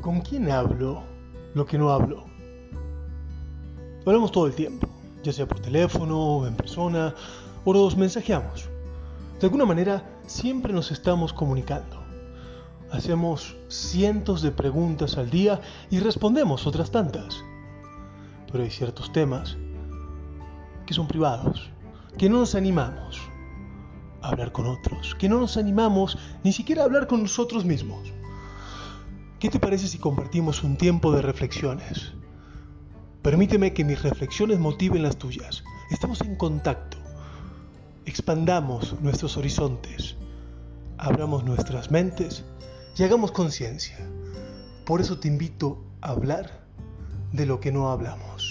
¿Con quién hablo lo que no hablo? Hablamos todo el tiempo, ya sea por teléfono, en persona, o nos mensajeamos. De alguna manera, siempre nos estamos comunicando. Hacemos cientos de preguntas al día y respondemos otras tantas. Pero hay ciertos temas que son privados, que no nos animamos a hablar con otros, que no nos animamos ni siquiera a hablar con nosotros mismos. ¿Qué te parece si compartimos un tiempo de reflexiones? Permíteme que mis reflexiones motiven las tuyas. Estamos en contacto. Expandamos nuestros horizontes. Abramos nuestras mentes y hagamos conciencia. Por eso te invito a hablar de lo que no hablamos.